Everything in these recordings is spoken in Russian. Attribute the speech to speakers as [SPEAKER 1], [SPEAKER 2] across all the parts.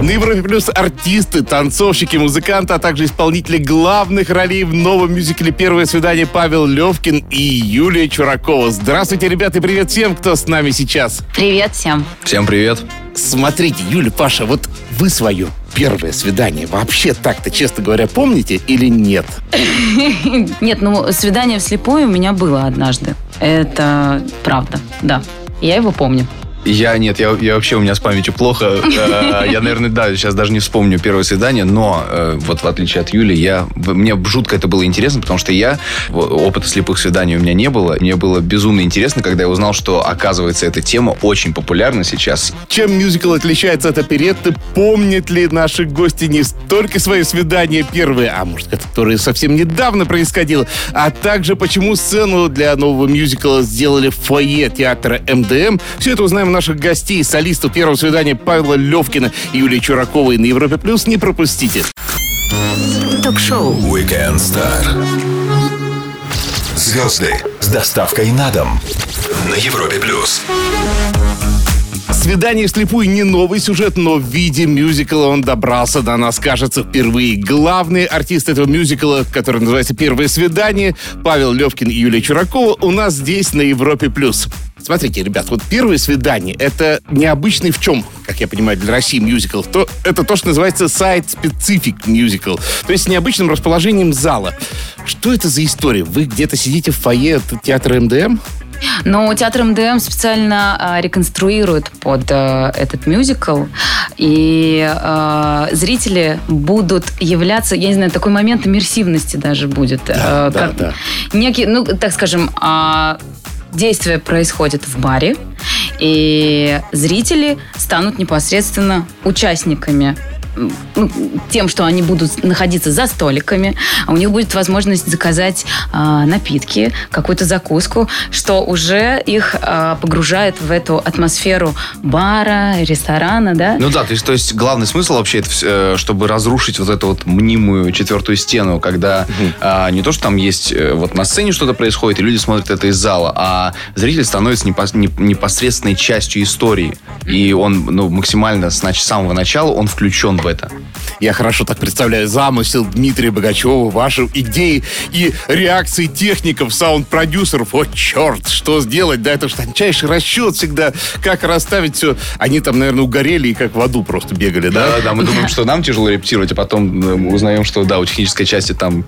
[SPEAKER 1] На Европе Плюс артисты, танцовщики, музыканты, а также исполнители главных ролей в новом мюзикле «Первое свидание» Павел Левкин и Юлия Чуракова. Здравствуйте, ребята, и привет всем, кто с нами сейчас.
[SPEAKER 2] Привет всем.
[SPEAKER 3] Всем привет.
[SPEAKER 1] Смотрите, Юля, Паша, вот вы свое первое свидание вообще так-то, честно говоря, помните или нет?
[SPEAKER 2] Нет, ну свидание вслепую у меня было однажды. Это правда, да. Я его помню.
[SPEAKER 3] Я нет, я, я вообще у меня с памятью плохо. Э, Я, наверное, да, сейчас даже не вспомню первое свидание, но э, вот в отличие от Юли, я, мне жутко это было интересно, потому что я, опыта слепых свиданий у меня не было. Мне было безумно интересно, когда я узнал, что, оказывается, эта тема очень популярна сейчас.
[SPEAKER 1] Чем мюзикл отличается от оперетты? Помнят ли наши гости не столько свои свидания первые, а может, которые совсем недавно происходило, а также почему сцену для нового мюзикла сделали в фойе театра МДМ? Все это узнаем наших гостей, солистов первого свидания Павла Левкина и Юлии Чураковой на Европе Плюс. Не пропустите.
[SPEAKER 4] Ток-шоу
[SPEAKER 5] Weekend Star. Звезды с доставкой на дом на Европе Плюс.
[SPEAKER 1] Свидание вслепую не новый сюжет, но в виде мюзикла он добрался до нас, кажется, впервые. Главный артист этого мюзикла, который называется «Первое свидание», Павел Левкин и Юлия Чуракова, у нас здесь на Европе+. плюс. Смотрите, ребят, вот «Первое свидание» — это необычный в чем, как я понимаю, для России мюзикл. То, это то, что называется сайт-специфик мюзикл, то есть с необычным расположением зала. Что это за история? Вы где-то сидите в фойе театра МДМ?
[SPEAKER 2] Но театр МДМ специально а, реконструирует под а, этот мюзикл, и а, зрители будут являться, я не знаю, такой момент иммерсивности даже будет. а,
[SPEAKER 1] да, да.
[SPEAKER 2] Некий, ну, так скажем, а, действие происходит в баре, и зрители станут непосредственно участниками ну, тем, что они будут находиться за столиками, а у них будет возможность заказать а, напитки, какую-то закуску, что уже их а, погружает в эту атмосферу бара, ресторана, да?
[SPEAKER 3] Ну да, то есть, то есть главный смысл вообще, это, э, чтобы разрушить вот эту вот мнимую четвертую стену, когда а, не то, что там есть э, вот на сцене что-то происходит, и люди смотрят это из зала, а зритель становится непос- не- непосредственной частью истории. И он ну, максимально с нач- с самого начала он включен в это.
[SPEAKER 1] Я хорошо так представляю замысел Дмитрия Богачева, ваши идеи и реакции техников, саунд-продюсеров. О, черт, что сделать? Да, это же тончайший расчет всегда. Как расставить все. Они там, наверное, угорели и как в аду просто бегали, да?
[SPEAKER 3] Да, да, мы думаем, что нам тяжело репетировать, а потом э, мы узнаем, что да, у технической части там...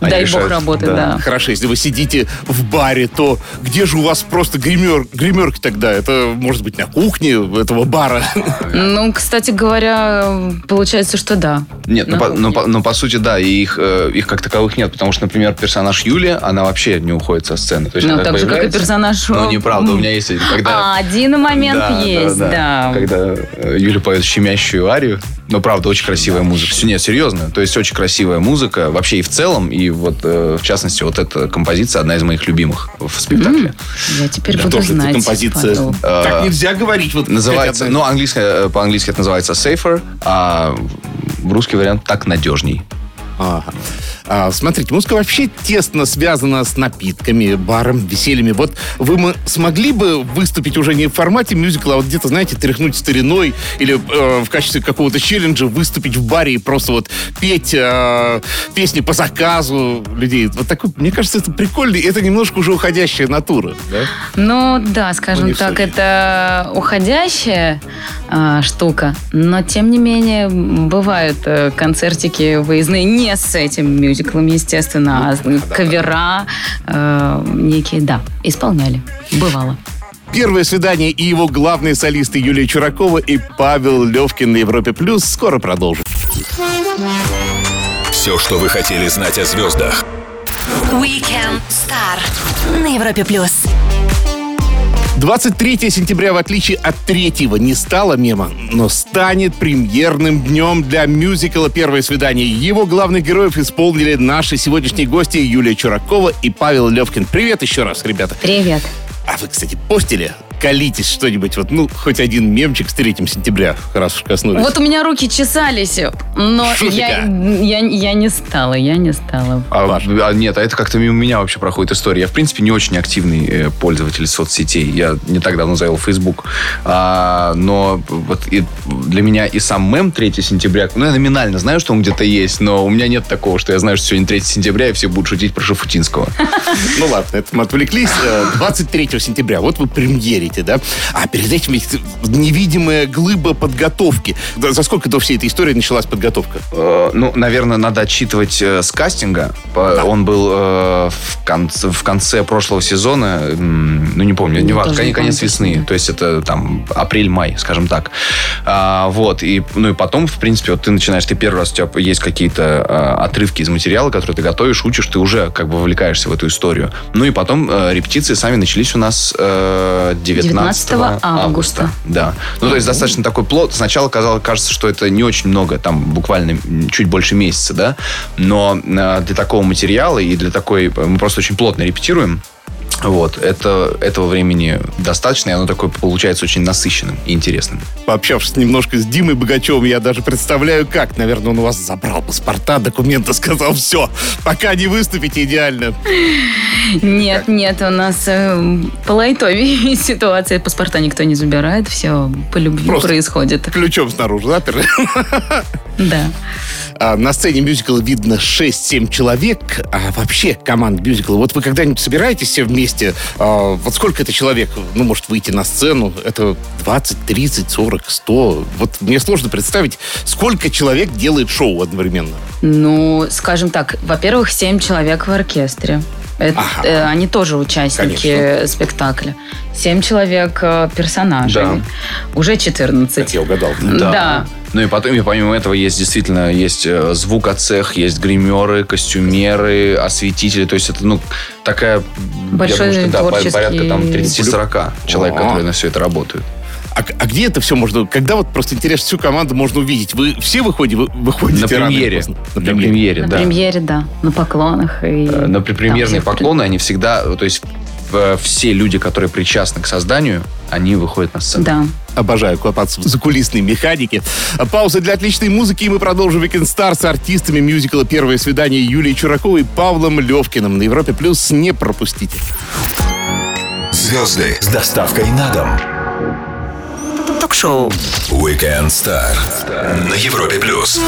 [SPEAKER 3] они
[SPEAKER 2] Дай бог
[SPEAKER 3] решают.
[SPEAKER 2] работает, да.
[SPEAKER 1] Хорошо, если вы сидите в баре, то где же у вас просто гример, гримерки тогда? Это может быть на кухне этого бара.
[SPEAKER 2] Ну, кстати говоря, получается, что да.
[SPEAKER 3] Нет, ну
[SPEAKER 2] На
[SPEAKER 3] по,
[SPEAKER 2] кухне.
[SPEAKER 3] ну, по- ну, по сути, да, и их, э, их как таковых нет, потому что, например, персонаж Юлия, она вообще не уходит со сцены. То есть
[SPEAKER 2] Ну,
[SPEAKER 3] она
[SPEAKER 2] так же, как и персонаж...
[SPEAKER 3] Ну, неправда, у меня есть один, когда...
[SPEAKER 2] А, один момент
[SPEAKER 3] Да,
[SPEAKER 2] есть, да.
[SPEAKER 3] Когда э, Юля поет щемящую арию. Но, правда, очень красивая музыка. С- Нет, серьезно. То есть, очень красивая музыка. Вообще и в целом. И вот, э, в частности, вот эта композиция одна из моих любимых в спектакле.
[SPEAKER 2] Я теперь
[SPEAKER 1] Да,
[SPEAKER 2] буду
[SPEAKER 1] тоже эта
[SPEAKER 2] знать.
[SPEAKER 1] композиция.
[SPEAKER 2] Павел.
[SPEAKER 1] Так нельзя говорить. Вот
[SPEAKER 3] Называется, ну, английское, э, по-английски это называется Safer, а в русский вариант так надежней.
[SPEAKER 1] Ага. А, смотрите, музыка вообще тесно связана с напитками, баром, весельями. Вот вы м- смогли бы выступить уже не в формате мюзикла, а вот где-то, знаете, тряхнуть стариной или э, в качестве какого-то челленджа выступить в баре и просто вот петь э, песни по заказу людей. Вот такой, мне кажется, это прикольно, это немножко уже уходящая натура. Да?
[SPEAKER 2] Ну да,
[SPEAKER 1] Ну,
[SPEAKER 2] скажем
[SPEAKER 1] в
[SPEAKER 2] так, это уходящая а, штука, но тем не менее бывают э, концертики выездные не с этим мюзиклом, естественно, а с- кавера э, некие, да, исполняли. Бывало.
[SPEAKER 1] Первое свидание и его главные солисты Юлия Чуракова и Павел Левкин на Европе Плюс скоро продолжим.
[SPEAKER 5] Все, что вы хотели знать о звездах.
[SPEAKER 4] Weekend Star на Европе плюс.
[SPEAKER 1] 23 сентября, в отличие от третьего, не стало мемом, но станет премьерным днем для мюзикла «Первое свидание». Его главных героев исполнили наши сегодняшние гости Юлия Чуракова и Павел Левкин. Привет еще раз, ребята.
[SPEAKER 2] Привет.
[SPEAKER 1] А вы, кстати, постили колитесь что-нибудь, вот, ну, хоть один мемчик с 3 сентября, раз уж коснулись.
[SPEAKER 2] Вот у меня руки чесались, но я, я, я не стала, я не стала.
[SPEAKER 3] А,
[SPEAKER 1] Паш.
[SPEAKER 3] а, нет, а это как-то мимо меня вообще проходит история. Я, в принципе, не очень активный э, пользователь соцсетей. Я не так давно завел Facebook. А, но вот и для меня и сам мем 3 сентября, ну, я номинально знаю, что он где-то есть, но у меня нет такого, что я знаю, что сегодня 3 сентября, и все будут шутить про Шафутинского.
[SPEAKER 1] Ну ладно, это мы отвлеклись. Э, 23 сентября, вот вы премьерите, да? А перед этим ведь невидимая глыба подготовки. Да, За сколько до всей этой истории началась подготовка?
[SPEAKER 3] Э, Ну, наверное, надо отчитывать э, с кастинга. По- Он был э, в, конце, в конце прошлого сезона, ну, не помню, не
[SPEAKER 2] Я
[SPEAKER 3] важно, конец,
[SPEAKER 2] помню
[SPEAKER 3] весны. То есть это там апрель-май, скажем так. А, вот, и, ну и потом, в принципе, вот ты начинаешь, ты первый раз, у тебя есть какие-то а, отрывки из материала, которые ты готовишь, учишь, ты уже как бы вовлекаешься в эту историю. Ну и потом э, репетиции сами начались у нас э, 19,
[SPEAKER 2] 19 августа.
[SPEAKER 3] Да. Ну, то есть достаточно такой плод. Сначала казалось, кажется, что это не очень много, там буквально чуть больше месяца, да. Но э, для такого материала и для такой... Мы просто очень плотно репетируем. Вот, это, этого времени достаточно, и оно такое получается очень насыщенным и интересным.
[SPEAKER 1] Пообщавшись немножко с Димой Богачевым, я даже представляю, как. Наверное, он у вас забрал паспорта, документы, сказал, все, пока не выступите идеально.
[SPEAKER 2] Нет, нет, у нас э, по лайтове ситуация. Паспорта никто не забирает, все по любви
[SPEAKER 1] Просто.
[SPEAKER 2] происходит.
[SPEAKER 1] Ключом снаружи заперли.
[SPEAKER 2] Да.
[SPEAKER 1] А на сцене мюзикла видно 6-7 человек. А вообще команд мюзикла, вот вы когда-нибудь собираетесь все вместе? А, вот сколько это человек, ну, может выйти на сцену? Это 20, 30, 40, 100? Вот мне сложно представить, сколько человек делает шоу одновременно.
[SPEAKER 2] Ну, скажем так, во-первых, семь человек в оркестре. Это,
[SPEAKER 1] Ага.
[SPEAKER 2] э, они тоже участники
[SPEAKER 1] Конечно.
[SPEAKER 2] спектакля. Семь человек э, персонажей.
[SPEAKER 3] Да.
[SPEAKER 2] Уже 14.
[SPEAKER 1] Как я угадал.
[SPEAKER 2] Да.
[SPEAKER 3] Ну и потом, и помимо этого, есть действительно есть э, звукоцех, есть гримеры, костюмеры, осветители. То есть это, ну, такая...
[SPEAKER 2] Большой
[SPEAKER 3] я думаю, что, да,
[SPEAKER 2] творческий
[SPEAKER 3] порядка там 30-40 человек, которые на все это работают.
[SPEAKER 1] А, а где это все можно... Когда вот просто интересно, всю команду можно увидеть? Вы все выходите, вы, выходите
[SPEAKER 3] На
[SPEAKER 1] рано
[SPEAKER 3] премьере.
[SPEAKER 1] поздно?
[SPEAKER 3] На премьере,
[SPEAKER 2] На
[SPEAKER 3] да.
[SPEAKER 2] премьере, да. На поклонах. И
[SPEAKER 3] Э, На премьерные поклоны, они всегда... То есть все люди, которые причастны к созданию, они выходят на сцену.
[SPEAKER 2] Да.
[SPEAKER 1] Обожаю копаться в закулисной механике. Пауза для отличной музыки, и мы продолжим Weekend Star с артистами мюзикла «Первое свидание» Юлией Чураковой и Павлом Левкиным на Европе+. плюс. Не пропустите.
[SPEAKER 5] Звезды с доставкой на дом.
[SPEAKER 4] Ток-шоу.
[SPEAKER 5] Weekend Star на Европе+. плюс.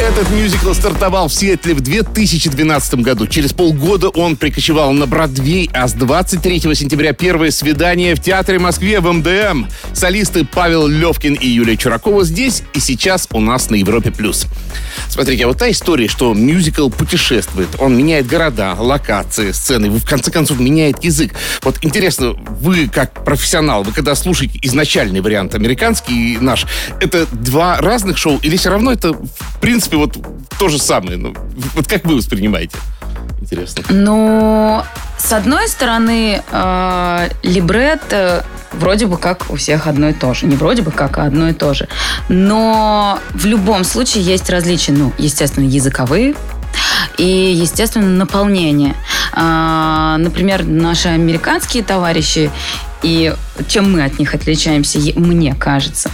[SPEAKER 1] Этот мюзикл стартовал в Сиэтле в 2012 году. Через полгода он прикочевал на Бродвей, а с 23 сентября первое свидание в Театре Москве в МДМ. Солисты Павел Левкин и Юлия Чуракова здесь и сейчас у нас на Европе+. плюс. Смотрите, а вот та история, что мюзикл путешествует. Он меняет города, локации, сцены, в конце концов меняет язык. Вот интересно, вы как профессионал, вы когда слушаете изначальный вариант американский и наш, это два разных шоу или все равно это, в принципе, вот то же самое? Ну, вот как вы воспринимаете? Интересно.
[SPEAKER 2] Ну, с одной стороны, э, либретто вроде бы как у всех одно и то же. Не вроде бы как, а одно и то же. Но в любом случае есть различия. Ну, естественно, языковые, и, естественно, наполнение. А, Например, наши американские товарищи и чем мы от них отличаемся, мне кажется,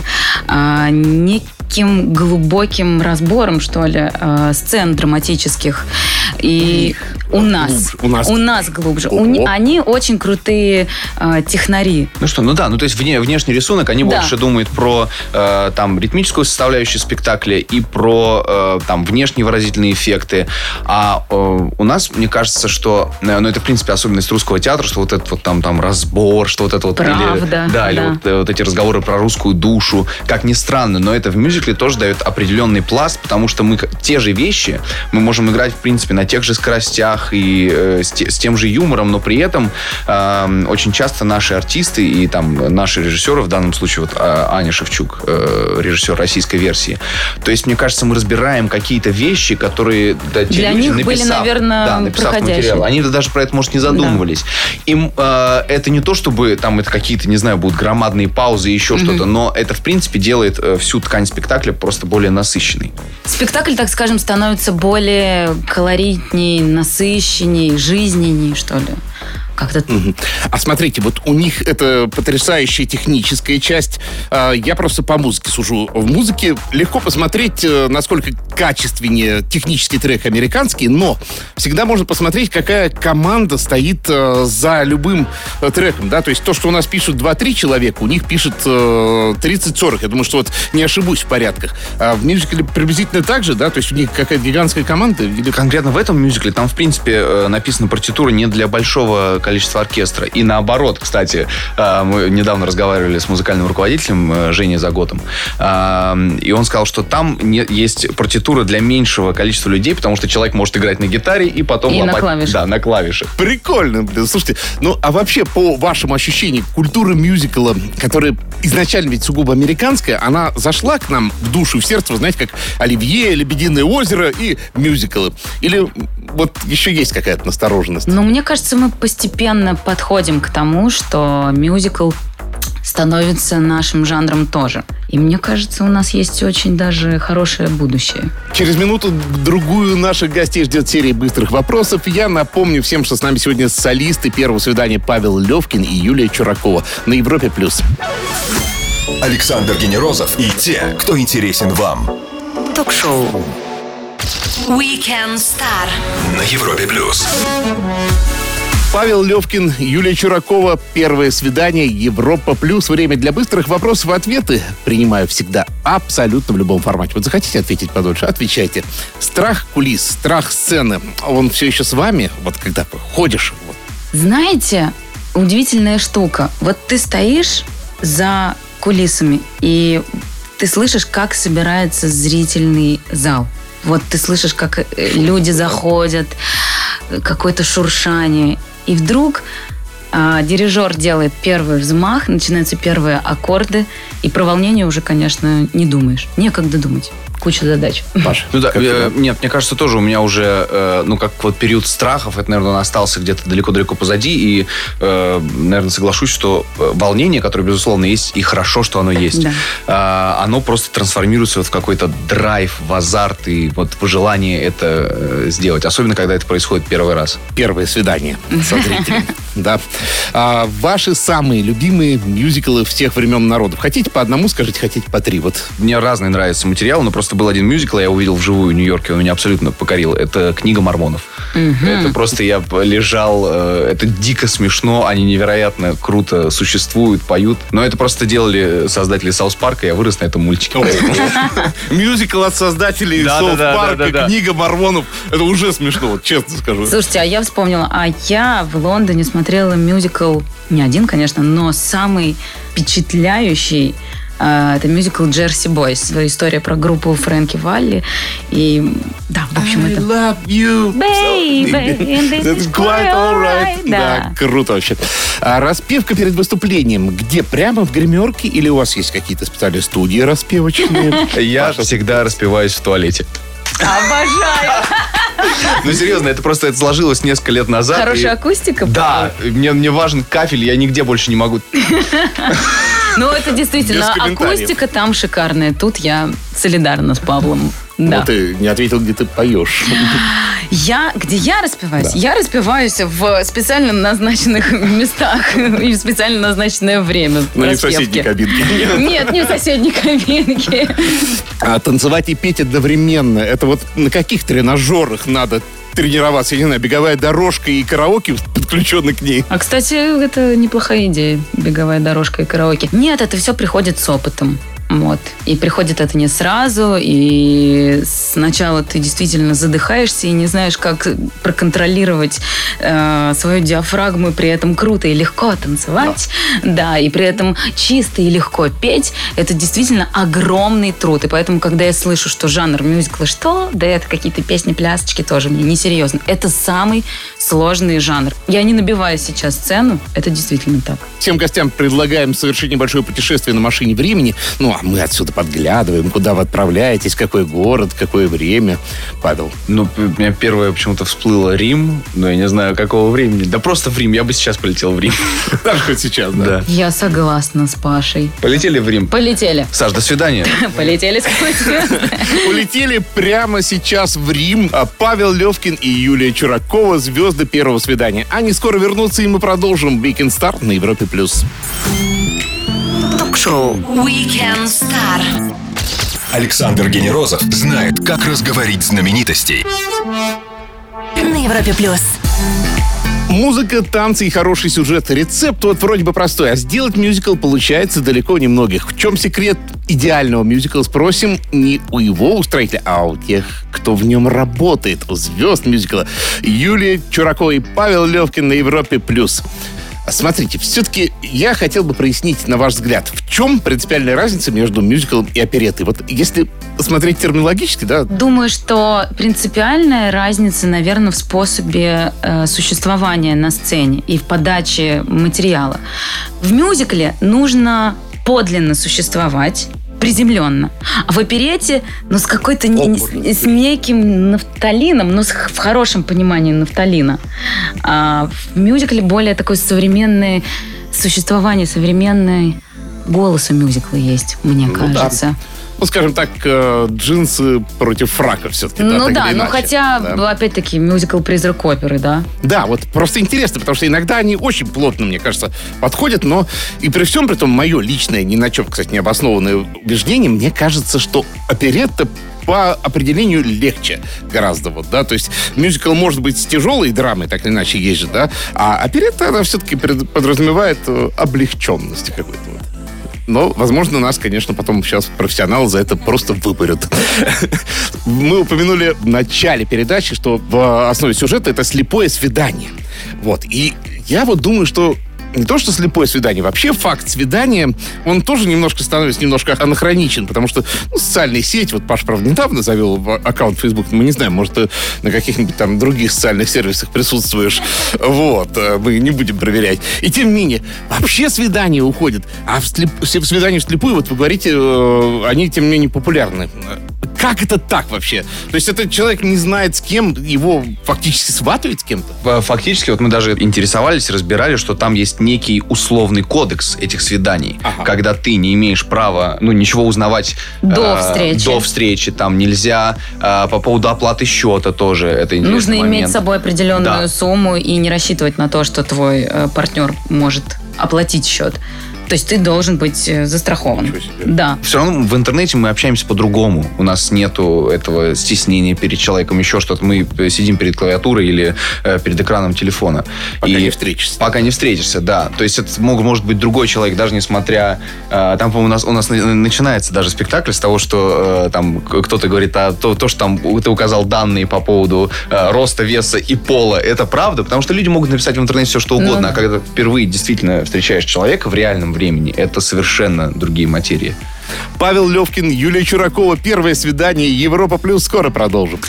[SPEAKER 2] а, неким глубоким разбором, что ли, а, сцен драматических. И у нас,
[SPEAKER 1] глубже, у нас.
[SPEAKER 2] у нас глубже. У они очень крутые а, технари.
[SPEAKER 3] Ну что, ну да, ну то есть вне, внешний рисунок, они
[SPEAKER 2] Да.
[SPEAKER 3] больше думают про э, там ритмическую составляющую спектакля и про э, там внешние выразительные эффекты. А э, у нас, мне кажется, что, э, ну это в принципе особенность русского театра, что вот этот вот там, там разбор, что вот это вот...
[SPEAKER 2] Правда,
[SPEAKER 3] или, да, или
[SPEAKER 2] да.
[SPEAKER 3] вот, э, вот эти разговоры про русскую душу. Как ни странно, но это в мюзикле тоже дает определенный пласт, потому что мы те же вещи мы можем играть, в принципе, на тех же скоростях и э, с, те- с тем же юмором, но при этом э, очень часто наши артисты и там наши режиссеры, в данном случае вот э, Аня Шевчук, э, режиссер российской версии, то есть, мне кажется, мы разбираем какие-то вещи, которые да, те
[SPEAKER 2] Для
[SPEAKER 3] люди,
[SPEAKER 2] них были,
[SPEAKER 3] написав-
[SPEAKER 2] наверное,
[SPEAKER 3] да, написав
[SPEAKER 2] проходящие.
[SPEAKER 3] материал, они даже про это, может, не задумывались. Им э, это не то, чтобы там это какие-то, не знаю, будут громадные паузы и еще что-то, но это, в принципе, делает э, всю ткань спектакля просто более насыщенной.
[SPEAKER 2] Спектакль, так скажем, становится более колоритней, насыщенней, жизненней, что ли. Как-то
[SPEAKER 1] Мгм. А смотрите, вот у них это потрясающая техническая часть. А, Я просто по музыке сужу. В музыке легко посмотреть, э, насколько качественнее технический трек американский, но всегда можно посмотреть, какая команда стоит э, за любым э, треком. Да? То есть то, что у нас пишут 2-3 человека, у них пишет э, 30-40. Я думаю, что вот не ошибусь в порядках. А в мюзикле приблизительно так же, да? То есть у них какая-то гигантская команда? Или
[SPEAKER 3] Конкретно в этом мюзикле там, в принципе, написана партитура не для большого количества оркестра. И наоборот, кстати, э, мы недавно разговаривали с музыкальным руководителем э, Женей Заготом, э, и он сказал, что там есть партитура для меньшего количества людей, потому что человек может играть на гитаре и потом
[SPEAKER 2] И на
[SPEAKER 3] лопать-
[SPEAKER 2] клавишах.
[SPEAKER 3] Да, на клавишах.
[SPEAKER 1] Прикольно, блин. Слушайте, ну а вообще по вашим ощущениям, культура мюзикла, которая изначально ведь сугубо американская, она зашла к нам в душу, в сердце, вы знаете, как Оливье, Лебединое озеро и мюзиклы? Или вот еще есть какая-то настороженность?
[SPEAKER 2] Но мне кажется, мы постепенно подходим к тому, что мюзикл становится нашим жанром тоже. И мне кажется, у нас есть очень даже хорошее будущее.
[SPEAKER 1] Через минуту-другую наших гостей ждет серия быстрых вопросов. Я напомню всем, что с нами сегодня солисты первого свидания Павел Левкин и Юлия Чуракова на Европе+. плюс.
[SPEAKER 5] Александр Генерозов и те, кто интересен вам.
[SPEAKER 4] Ток-шоу. Weekend Star.
[SPEAKER 5] На Европе плюс.
[SPEAKER 1] Павел Левкин, Юлия Чуракова. Первое свидание. Европа плюс. Время для быстрых вопросов и ответы. Принимаю всегда абсолютно в любом формате. Вот захотите ответить подольше? Отвечайте. Страх кулис, страх сцены. Он все еще с вами? Вот когда ходишь? Вот.
[SPEAKER 2] Знаете, удивительная штука. Вот ты стоишь за кулисами, и ты слышишь, как собирается зрительный зал. Вот ты слышишь, как э, люди заходят, какое-то шуршание. И вдруг а, дирижер делает первый взмах, начинаются первые аккорды, и про волнение уже, конечно, не думаешь. Некогда думать. Куча задач.
[SPEAKER 1] Паша,
[SPEAKER 3] Ну да, э, нет, мне кажется, тоже у меня уже, э, ну, как вот период страхов, это, наверное, он остался где-то далеко-далеко позади, и, э, наверное, соглашусь, что э, волнение, которое, безусловно, есть, и хорошо, что оно есть,
[SPEAKER 2] Да.
[SPEAKER 3] а, оно просто трансформируется вот в какой-то драйв, в азарт и вот в желание это э, сделать, особенно, когда это происходит первый раз.
[SPEAKER 1] Первое свидание со зрителем. Да. А ваши самые любимые мюзиклы всех времен народов. Хотите по одному, скажите, хотите по три. Вот
[SPEAKER 3] Мне разные нравятся материалы, но просто был один мюзикл, я увидел вживую в Нью-Йорке, он меня абсолютно покорил. Это «Книга мормонов». Это просто я лежал, э, это дико смешно, они невероятно круто существуют, поют. Но это просто делали создатели Саус Парка, я вырос на этом мультике.
[SPEAKER 1] Мюзикл от создателей
[SPEAKER 3] да,
[SPEAKER 1] Парка, книга Мормонов. Это уже смешно, вот честно скажу.
[SPEAKER 2] Слушайте, а я вспомнила, а я в Лондоне смотрела мюзикл, не один, конечно, но самый впечатляющий а, это мюзикл «Джерси Бойс». История про группу Фрэнки Валли. И да, в общем,
[SPEAKER 1] I
[SPEAKER 2] это...
[SPEAKER 1] love you.
[SPEAKER 2] Baby,
[SPEAKER 1] That's
[SPEAKER 2] quite
[SPEAKER 1] alright.
[SPEAKER 2] alright.
[SPEAKER 1] Да,
[SPEAKER 2] Да.
[SPEAKER 1] круто вообще. А распевка перед выступлением, где? Прямо в гримерке или у вас есть какие-то специальные студии распевочные?
[SPEAKER 3] Я всегда распеваюсь в туалете.
[SPEAKER 2] Обожаю!
[SPEAKER 3] Ну, серьезно, это просто это сложилось несколько лет назад. и-
[SPEAKER 2] Хорошая акустика.
[SPEAKER 3] Да, мне, мне важен кафель, я нигде больше не могу.
[SPEAKER 2] Ну, это действительно, акустика там шикарная. Тут я солидарна с Павлом. Да.
[SPEAKER 1] Ну, ты не ответил, где ты поешь.
[SPEAKER 2] Я, где я распеваюсь? Я распеваюсь в специально назначенных местах и в специально назначенное время
[SPEAKER 1] Но не в соседней кабинке.
[SPEAKER 2] Нет, не в соседней кабинке.
[SPEAKER 1] А танцевать и петь одновременно, это вот на каких тренажерах надо тренироваться? Я не знаю, беговая дорожка и караоке подключены к ней.
[SPEAKER 2] А, кстати, это неплохая идея, беговая дорожка и караоке. Нет, это все приходит с опытом. Вот. И приходит это не сразу, и сначала ты действительно задыхаешься и не знаешь, как проконтролировать э, свою диафрагму, при этом круто и легко танцевать, да. и при этом чисто и легко петь. Это действительно огромный труд. И поэтому, когда я слышу, что жанр мюзикла что? Да это какие-то песни-плясочки тоже мне несерьезно. Это самый сложный жанр. Я не набиваю сейчас цену, это действительно так.
[SPEAKER 1] Всем гостям предлагаем совершить небольшое путешествие на машине времени. Ну, а мы отсюда подглядываем, куда вы отправляетесь, какой город, какое время. Павел.
[SPEAKER 3] Ну, у меня первое почему-то всплыло Рим, но я не знаю, какого времени. Да просто в Рим, я бы сейчас полетел в Рим.
[SPEAKER 1] Даже хоть сейчас, да.
[SPEAKER 2] Я согласна с Пашей.
[SPEAKER 3] Полетели в Рим.
[SPEAKER 2] Полетели.
[SPEAKER 3] Саш, до свидания.
[SPEAKER 2] Полетели.
[SPEAKER 1] Полетели прямо сейчас в Рим. А Павел Левкин и Юлия Чуракова, звезды первого свидания. Они скоро вернутся, и мы продолжим Weekend Star на Европе+. плюс.
[SPEAKER 4] Ток-шоу Weekend Star.
[SPEAKER 5] Александр Генерозов знает, как разговорить знаменитостей.
[SPEAKER 4] На Европе плюс.
[SPEAKER 1] Музыка, танцы и хороший сюжет. Рецепт вот вроде бы простой, а сделать мюзикл получается далеко не многих. В чем секрет идеального мюзикла, спросим не у его устроителя, а у тех, кто в нем работает, у звезд мюзикла. Юлия Чуракова и Павел Левкин на Европе+. плюс. Смотрите, все-таки я хотел бы прояснить, на ваш взгляд, в чем принципиальная разница между мюзиклом и оперетой? Вот если смотреть терминологически, да,
[SPEAKER 2] Думаю, что принципиальная разница, наверное, в способе э, существования на сцене и в подаче материала. В мюзикле нужно подлинно существовать, приземленно. А в оперете, ну, с какой-то, не- с, с неким нафталином, но с х- в хорошем понимании нафталина. А в мюзикле более такое современное существование, современный голос у мюзикла есть, мне
[SPEAKER 1] Ну да. Ну, скажем так, э, джинсы против фрака все-таки.
[SPEAKER 2] Ну
[SPEAKER 1] так
[SPEAKER 2] да, но
[SPEAKER 1] иначе.
[SPEAKER 2] хотя,
[SPEAKER 1] Да.
[SPEAKER 2] опять-таки, мюзикл «Призрак оперы», да?
[SPEAKER 1] Да, вот просто интересно, потому что иногда они очень плотно, мне кажется, подходят, но и при всем при том, мое личное, ни на чем, кстати, не обоснованное убеждение, мне кажется, что оперетта по определению легче гораздо вот, да, то есть мюзикл может быть с тяжелой драмой, так или иначе есть же, да, а оперетта, она все-таки подразумевает э, облегченность какой-то вот. Но, возможно, нас, конечно, потом сейчас профессионалы за это просто выпарят. Мы упомянули в начале передачи, что в основе сюжета это слепое свидание. Вот. И я вот думаю, что не то, что слепое свидание, вообще факт свидания, он тоже немножко становится немножко анахроничен, потому что ну, социальные сети, вот Паш, правда, недавно завел аккаунт Facebook, мы не знаем, может, ты на каких-нибудь там других социальных сервисах присутствуешь, вот, э, мы не будем проверять. И тем не менее, вообще свидания уходят, а в, слеп... в свидании вслепую, вот вы говорите, э, они, тем не менее, популярны. Как это так вообще? То есть этот человек не знает, с кем его фактически сватают с кем-то?
[SPEAKER 3] Ф- Фактически, вот мы даже интересовались, разбирали, что там есть некий условный кодекс этих свиданий,
[SPEAKER 1] Ага.
[SPEAKER 3] когда ты не имеешь права, ну, ничего узнавать
[SPEAKER 2] До
[SPEAKER 3] э,
[SPEAKER 2] встречи.
[SPEAKER 3] До встречи, там нельзя э, по поводу оплаты счета тоже. Это
[SPEAKER 2] Нужно иметь
[SPEAKER 3] момент.
[SPEAKER 2] с собой определенную
[SPEAKER 3] Да.
[SPEAKER 2] сумму и не рассчитывать на то, что твой э, партнер может оплатить счет. То есть ты должен быть э, застрахован. Да.
[SPEAKER 3] Все равно в интернете мы общаемся по-другому. У нас нету этого стеснения перед человеком, еще что-то. Мы э, сидим перед клавиатурой или э, перед экраном телефона.
[SPEAKER 1] Пока не встретишься.
[SPEAKER 3] Пока не встретишься, да. То есть это мог, может быть другой человек, даже несмотря... там, по-моему, у нас, у нас на- начинается даже спектакль с того, что там кто-то говорит, а то, то, что там ты указал данные по поводу роста, веса и пола, это правда? Потому что люди могут написать в интернете все, что угодно,
[SPEAKER 2] Ну.
[SPEAKER 3] а когда впервые действительно встречаешь человека в реальном времени, это совершенно другие материи.
[SPEAKER 1] Павел Левкин, Юлия Чуракова. Первое свидание. Европа Плюс. Скоро продолжим.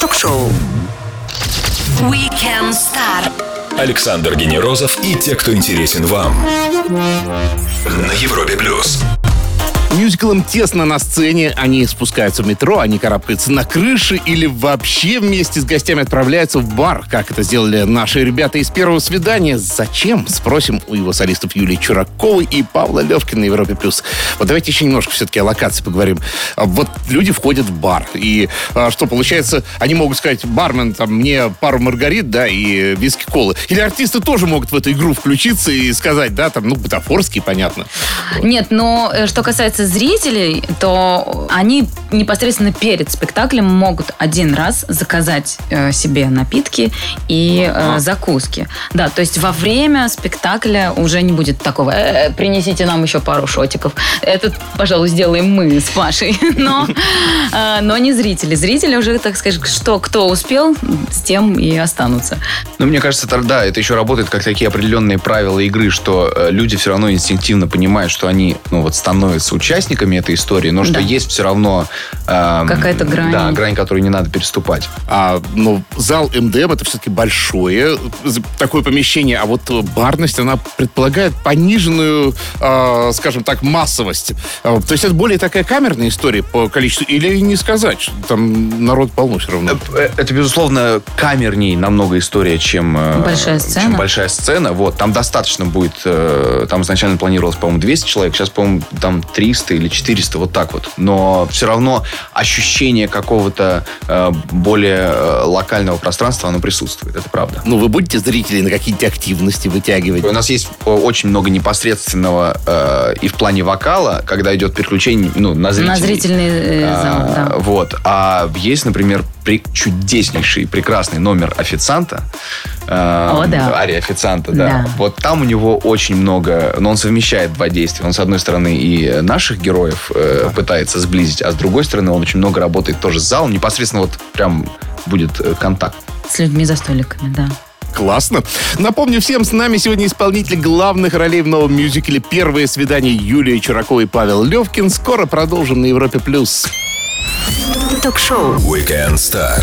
[SPEAKER 4] Ток-шоу Weekend Star.
[SPEAKER 5] Александр Генерозов и те, кто интересен вам. На Европе плюс.
[SPEAKER 1] Мюзиклам тесно на сцене, они спускаются в метро, они карабкаются на крыши или вообще вместе с гостями отправляются в бар, как это сделали наши ребята из первого свидания. Зачем? Спросим у его солистов Юлии Чураковой и Павла Левкина на Европе+. плюс. Вот давайте еще немножко все-таки о локации поговорим. А Вот люди входят в бар, и а, что получается, они могут сказать, бармен, там, мне пару маргарит, да, и виски колы. Или артисты тоже могут в эту игру включиться и сказать, да, там, ну, бутафорский, понятно.
[SPEAKER 2] Нет, но э, что касается зрителей, то они непосредственно перед спектаклем могут один раз заказать э, себе напитки и э, закуски. Да, то есть во время спектакля уже не будет такого «Э, принесите нам еще пару шотиков. Это, пожалуй, сделаем мы с Пашей. Но, э, но не зрители. Зрители уже, так сказать, что кто успел, с тем и останутся.
[SPEAKER 3] Ну, мне кажется, да, это еще работает как такие определенные правила игры, что э, люди все равно инстинктивно понимают, что они, ну, вот, становятся участниками участниками этой истории, но что
[SPEAKER 2] Да.
[SPEAKER 3] есть все равно... эм,
[SPEAKER 2] Какая-то грань.
[SPEAKER 3] Да, грань, которую не надо переступать.
[SPEAKER 1] А, ну, зал МДМ это все-таки большое такое помещение, а вот э, барность, она предполагает пониженную, э, скажем так, массовость. А, то есть это более такая камерная история по количеству, или не сказать, что там народ полно все равно.
[SPEAKER 3] Э, Это, безусловно, камерней намного история, чем э,
[SPEAKER 2] Большая сцена.
[SPEAKER 3] чем большая сцена. Вот, там достаточно будет, э, там изначально планировалось, по-моему, 200 человек, сейчас, по-моему, там 300 или 400, вот так вот. Но все равно ощущение какого-то э, более э, локального пространства, оно присутствует, это правда.
[SPEAKER 1] Ну, вы будете зрителей на какие-то активности вытягивать?
[SPEAKER 3] У нас есть э, очень много непосредственного э, и в плане вокала, когда идет переключение ну, на зрителей.
[SPEAKER 2] На зрительный э,
[SPEAKER 3] А,
[SPEAKER 2] зал, да.
[SPEAKER 3] Вот. А есть, например, при- чудеснейший, прекрасный номер официанта. Э,
[SPEAKER 2] О, да.
[SPEAKER 3] Ария официанта, да.
[SPEAKER 2] Да.
[SPEAKER 3] Вот там у него очень много... Но он совмещает два действия. Он, с одной стороны, и наших героев э, пытается сблизить, а с другой стороны, он очень много работает тоже с залом. Непосредственно вот прям будет э, контакт.
[SPEAKER 2] С людьми за столиками, да.
[SPEAKER 1] Классно. Напомню всем, с нами сегодня исполнители главных ролей в новом мюзикле «Первое свидание» Юлия Чуракова и Павел Левкин. Скоро продолжим на Европе+. плюс.
[SPEAKER 4] Ток-шоу.
[SPEAKER 5] Weekend Star.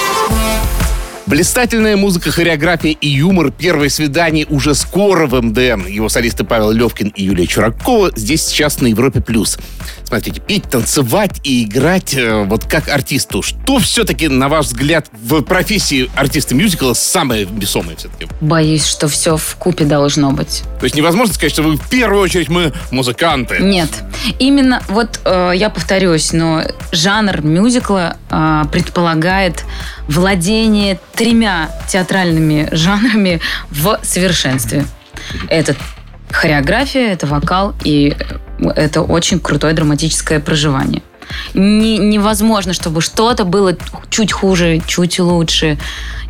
[SPEAKER 1] Блистательная музыка, хореография и юмор «Первое свидание» уже скоро в МДМ. Его солисты Павел Левкин и Юлия Чуракова здесь сейчас на Европе+. плюс. Смотрите, петь, танцевать и играть э, вот как артисту. Что все-таки, на ваш взгляд, в профессии артиста мюзикла самое весомое все-таки?
[SPEAKER 2] Боюсь, что все в купе должно быть.
[SPEAKER 1] То есть невозможно сказать, что вы в первую очередь мы музыканты.
[SPEAKER 2] Нет. Именно, вот э, я повторюсь, но жанр мюзикла э, предполагает владение тремя театральными жанрами в совершенстве. Это хореография, это вокал и это очень крутое драматическое проживание. Не- невозможно, чтобы что-то было чуть хуже, чуть лучше.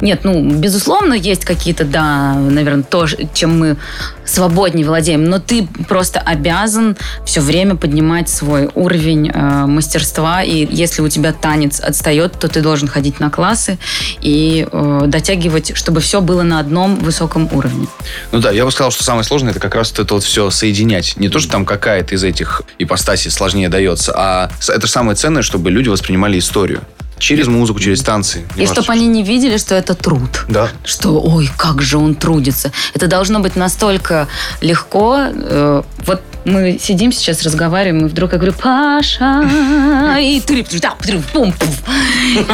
[SPEAKER 2] Нет, ну, безусловно, есть какие-то, да, наверное, то, чем мы свободнее владеем, но ты просто обязан все время поднимать свой уровень э, мастерства, и если у тебя танец отстает, то ты должен ходить на классы и э, дотягивать, чтобы все было на одном высоком уровне.
[SPEAKER 3] Ну да, я бы сказал, что самое сложное это как раз вот это вот все соединять. Не то, что там какая-то из этих ипостасей сложнее дается, а это самое ценное, чтобы люди воспринимали историю. Через музыку, через танцы.
[SPEAKER 2] И чтобы они не видели, что это труд.
[SPEAKER 3] Да.
[SPEAKER 2] Что, ой, как же он трудится. Это должно быть настолько легко. э, вот мы сидим сейчас, разговариваем, и вдруг я говорю, Паша, и ты да, пум, пум.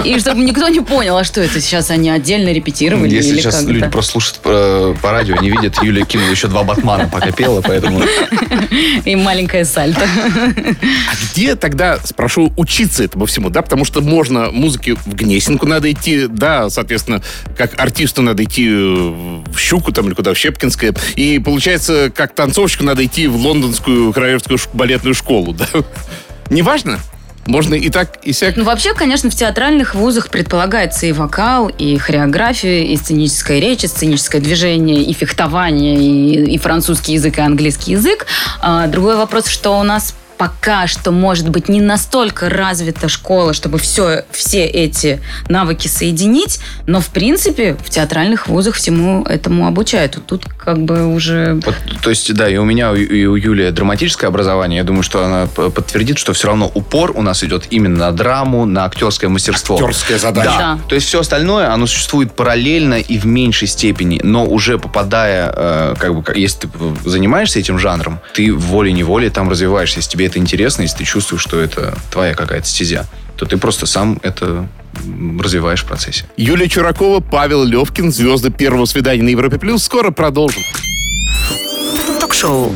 [SPEAKER 2] И чтобы никто не понял, а что это сейчас они отдельно репетировали
[SPEAKER 3] Если
[SPEAKER 2] или
[SPEAKER 3] сейчас люди просто слушают э, по радио, не видят, Юлия кинула еще два батмана, пока пела, поэтому...
[SPEAKER 2] И маленькое сальто.
[SPEAKER 1] А где тогда, спрошу, учиться этому всему, да? Потому что можно музыке в Гнесинку надо идти, да, соответственно, как артисту надо идти э, в Щуку там или куда, в Щепкинское. И получается, как танцовщику надо идти в лондонскую королевскую балетную школу, да? Неважно. Можно и так, и сяк.
[SPEAKER 2] Ну, вообще, конечно, в театральных вузах предполагается и вокал, и хореография, и сценическая речь, и сценическое движение, и фехтование, и, и французский язык, и английский язык. А, другой вопрос, что у нас пока что, может быть, не настолько развита школа, чтобы все, все эти навыки соединить, но, в принципе, в театральных вузах всему этому обучают. Тут как бы уже...
[SPEAKER 3] Вот, то есть, да, и у меня, и у Юлии драматическое образование. Я думаю, что она подтвердит, что все равно упор у нас идет именно на драму, на актерское мастерство.
[SPEAKER 1] Актерская задача.
[SPEAKER 3] Да.
[SPEAKER 2] Да.
[SPEAKER 3] То есть все остальное, оно существует параллельно и в меньшей степени, но уже попадая, э, как бы, если ты занимаешься этим жанром, ты волей-неволей там развиваешься. Если тебе это интересно, если ты чувствуешь, что это твоя какая-то стезя, то ты просто сам это развиваешь в процессе.
[SPEAKER 1] Юлия Чуракова, Павел Левкин, звезды первого свидания на Европе Плюс. Скоро продолжим.
[SPEAKER 4] Ток-шоу.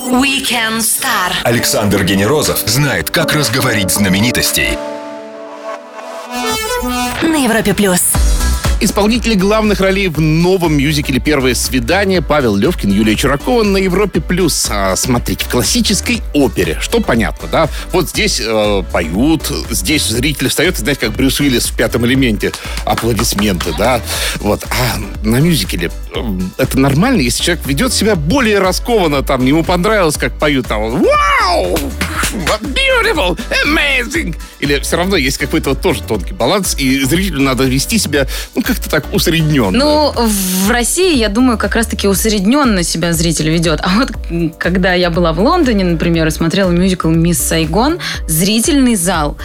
[SPEAKER 4] Weekend Star.
[SPEAKER 5] Александр Генерозов знает, как разговорить знаменитостей.
[SPEAKER 4] На Европе Плюс.
[SPEAKER 1] Исполнители главных ролей в новом мюзикле «Первое свидание» Павел Левкин, Юлия Чуракова на Европе+. плюс. А, смотрите, в классической опере, что понятно, да? Вот здесь э, поют, здесь зритель встает, знаете, как Брюс Уиллис в «Пятом элементе». Аплодисменты, да? Вот. А на мюзикле э, это нормально, если человек ведет себя более раскованно, там, ему понравилось, как поют, там, вау! Beautiful, amazing. Или все равно есть какой-то вот тоже тонкий баланс, и зрителю надо вести себя, ну, как-то так усредненно.
[SPEAKER 2] Ну, в России, я думаю, как раз-таки усредненно себя зритель ведет. А вот когда я была в Лондоне, например, и смотрела мюзикл «Мисс Сайгон», зрительный зал,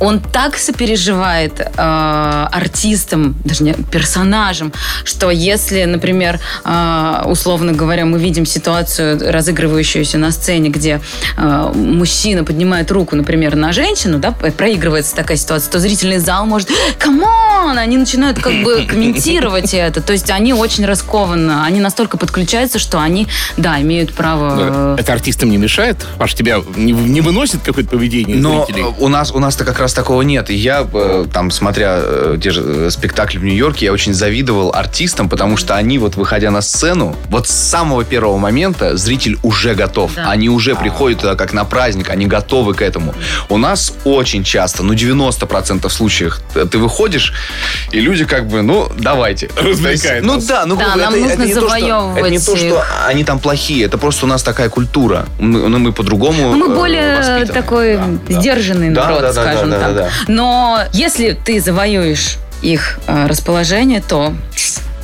[SPEAKER 2] он так сопереживает э, артистам, даже не персонажам, что если, например, э, условно говоря, мы видим ситуацию, разыгрывающуюся на сцене, где э, мужчина поднимает руку, например, на женщину, да, проигрывается такая ситуация, то зрительный зал может come on! Они начинают как бы комментировать это. То есть они очень раскованно, они настолько подключаются, что они, да, имеют право... э,
[SPEAKER 1] Это артистам не мешает? Паш, тебя не, не выносит какое-то поведение
[SPEAKER 3] Но
[SPEAKER 1] зрителей?
[SPEAKER 3] э, у нас у нас-то как раз такого нет. И я, э, там, смотря э, те же э, спектакли в Нью-Йорке, я очень завидовал артистам, потому что они, вот выходя на сцену, вот с самого первого момента зритель уже готов.
[SPEAKER 2] Да.
[SPEAKER 3] Они уже приходят туда как на праздник, они готовы к этому. У нас очень часто, ну, 90% случаев э, ты выходишь, и люди как бы, ну, давайте.
[SPEAKER 1] Развлекает
[SPEAKER 3] Ну да, ну
[SPEAKER 2] Да,
[SPEAKER 3] как бы
[SPEAKER 2] нам
[SPEAKER 3] это,
[SPEAKER 2] нужно
[SPEAKER 3] это не то, что, это не
[SPEAKER 2] завоевывать
[SPEAKER 3] то, что они там плохие, это просто у нас такая культура. Мы, ну, мы по-другому
[SPEAKER 2] Ну, мы
[SPEAKER 3] э,
[SPEAKER 2] более
[SPEAKER 3] воспитаны.
[SPEAKER 2] такой
[SPEAKER 3] да.
[SPEAKER 2] сдержанный
[SPEAKER 3] Да,
[SPEAKER 2] народ,
[SPEAKER 3] да, да,
[SPEAKER 2] скажем
[SPEAKER 3] да, да,
[SPEAKER 2] так.
[SPEAKER 3] да.
[SPEAKER 2] Но если ты завоюешь их э, расположение, то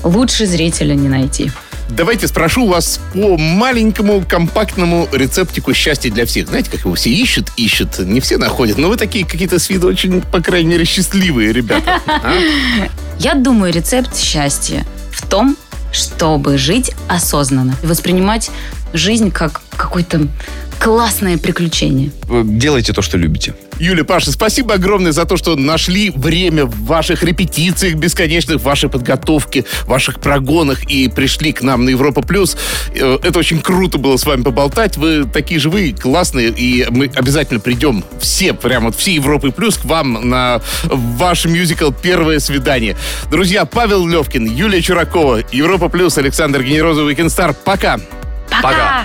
[SPEAKER 2] лучше зрителя не найти.
[SPEAKER 1] Давайте спрошу вас по маленькому компактному рецептику счастья для всех. Знаете, как его все ищут, ищут, не все находят, но вы такие какие-то с виду очень, по крайней мере, счастливые ребята. а?
[SPEAKER 2] Я думаю, рецепт счастья в том, чтобы жить осознанно и воспринимать жизнь как какое-то классное приключение.
[SPEAKER 3] Делайте то, что любите.
[SPEAKER 1] Юля, Паша, спасибо огромное за то, что нашли время в ваших репетициях бесконечных, в вашей подготовке, в ваших прогонах и пришли к нам на Европа Плюс. Э, Это очень круто было с вами поболтать. Вы такие живые, классные, и мы обязательно придем все, прямо вот все Европы Плюс к вам на ваш мюзикл «Первое свидание». Друзья, Павел Левкин, Юлия Чуракова, Европа Плюс, Александр Генерозов, Weekend Star. Пока!
[SPEAKER 3] Пока.